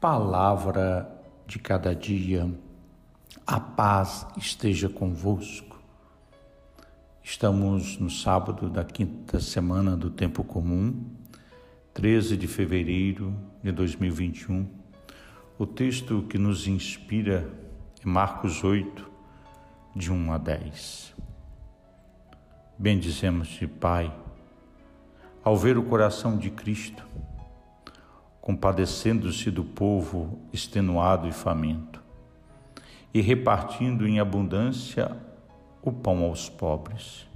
palavra de cada dia. A paz esteja convosco. Estamos no sábado da quinta semana do tempo comum, 13 de fevereiro de 2021. O texto que nos inspira é Marcos 8, de 1 a 10. Bendizemos-te, Pai, ao ver o coração de Cristo compadecendo-se do povo extenuado e faminto, e repartindo em abundância o pão aos pobres.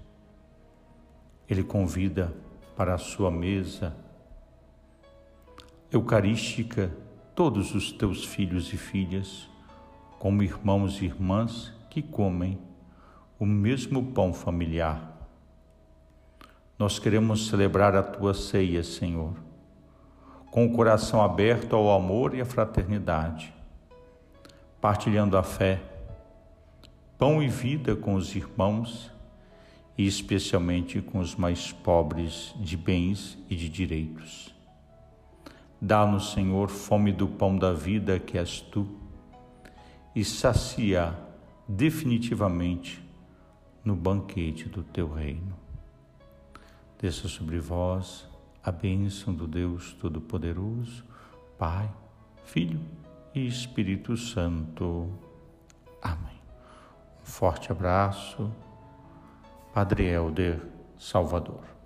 Ele convida para a sua mesa eucarística todos os teus filhos e filhas, como irmãos e irmãs que comem o mesmo pão familiar. Nós queremos celebrar a tua ceia, Senhor com o coração aberto ao amor e à fraternidade, partilhando a fé, pão e vida com os irmãos e especialmente com os mais pobres de bens e de direitos. Dá-nos, Senhor, fome do pão da vida que és tu e sacia definitivamente no banquete do teu reino. Desça sobre vós a bênção do Deus Todo-Poderoso, Pai, Filho e Espírito Santo. Amém. Um forte abraço, Padre Helder Salvador.